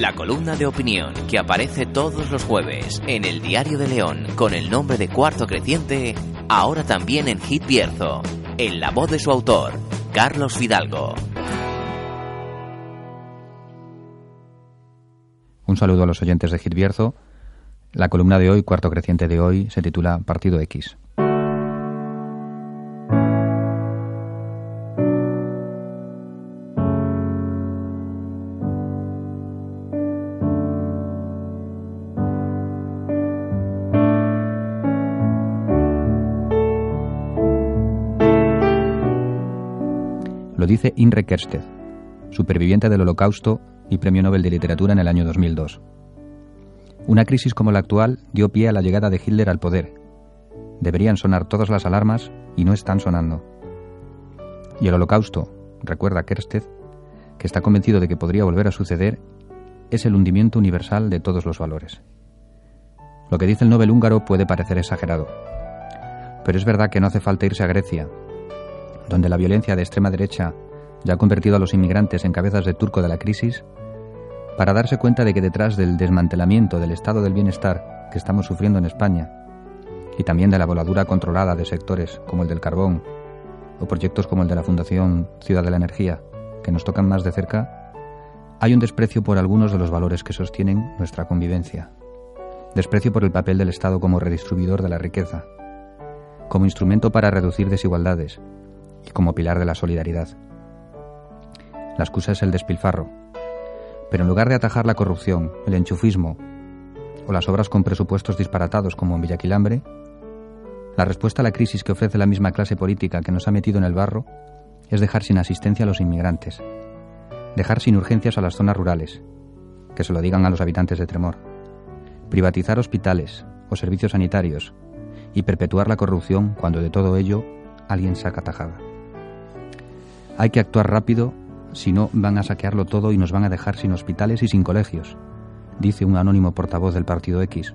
la columna de opinión que aparece todos los jueves en el Diario de León con el nombre de Cuarto Creciente, ahora también en Hit Bierzo, en la voz de su autor, Carlos Fidalgo. Un saludo a los oyentes de Hit Bierzo. La columna de hoy, Cuarto Creciente de hoy, se titula Partido X. Lo dice Inre Kersted, superviviente del Holocausto y Premio Nobel de Literatura en el año 2002. Una crisis como la actual dio pie a la llegada de Hitler al poder. Deberían sonar todas las alarmas y no están sonando. Y el Holocausto, recuerda Kersted, que está convencido de que podría volver a suceder, es el hundimiento universal de todos los valores. Lo que dice el Nobel húngaro puede parecer exagerado, pero es verdad que no hace falta irse a Grecia donde la violencia de extrema derecha ya ha convertido a los inmigrantes en cabezas de turco de la crisis, para darse cuenta de que detrás del desmantelamiento del estado del bienestar que estamos sufriendo en España, y también de la voladura controlada de sectores como el del carbón, o proyectos como el de la Fundación Ciudad de la Energía, que nos tocan más de cerca, hay un desprecio por algunos de los valores que sostienen nuestra convivencia. Desprecio por el papel del Estado como redistribuidor de la riqueza, como instrumento para reducir desigualdades, y como pilar de la solidaridad. La excusa es el despilfarro, pero en lugar de atajar la corrupción, el enchufismo o las obras con presupuestos disparatados como en Villaquilambre, la respuesta a la crisis que ofrece la misma clase política que nos ha metido en el barro es dejar sin asistencia a los inmigrantes, dejar sin urgencias a las zonas rurales, que se lo digan a los habitantes de Tremor, privatizar hospitales o servicios sanitarios y perpetuar la corrupción cuando de todo ello alguien saca tajada. Hay que actuar rápido, si no van a saquearlo todo y nos van a dejar sin hospitales y sin colegios, dice un anónimo portavoz del Partido X,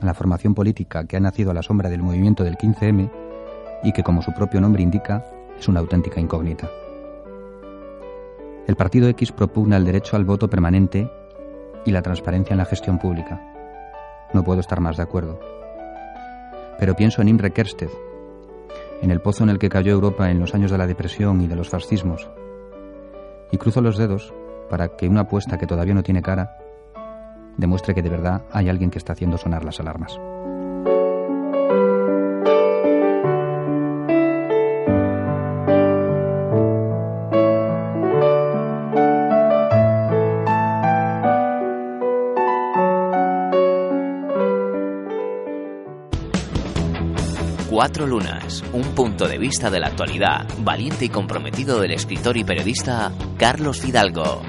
la formación política que ha nacido a la sombra del movimiento del 15M y que, como su propio nombre indica, es una auténtica incógnita. El Partido X propugna el derecho al voto permanente y la transparencia en la gestión pública. No puedo estar más de acuerdo. Pero pienso en Imre Kersted, en el pozo en el que cayó Europa en los años de la depresión y de los fascismos. Y cruzo los dedos para que una apuesta que todavía no tiene cara demuestre que de verdad hay alguien que está haciendo sonar las alarmas. 4 Lunas, un punto de vista de la actualidad, valiente y comprometido del escritor y periodista Carlos Fidalgo.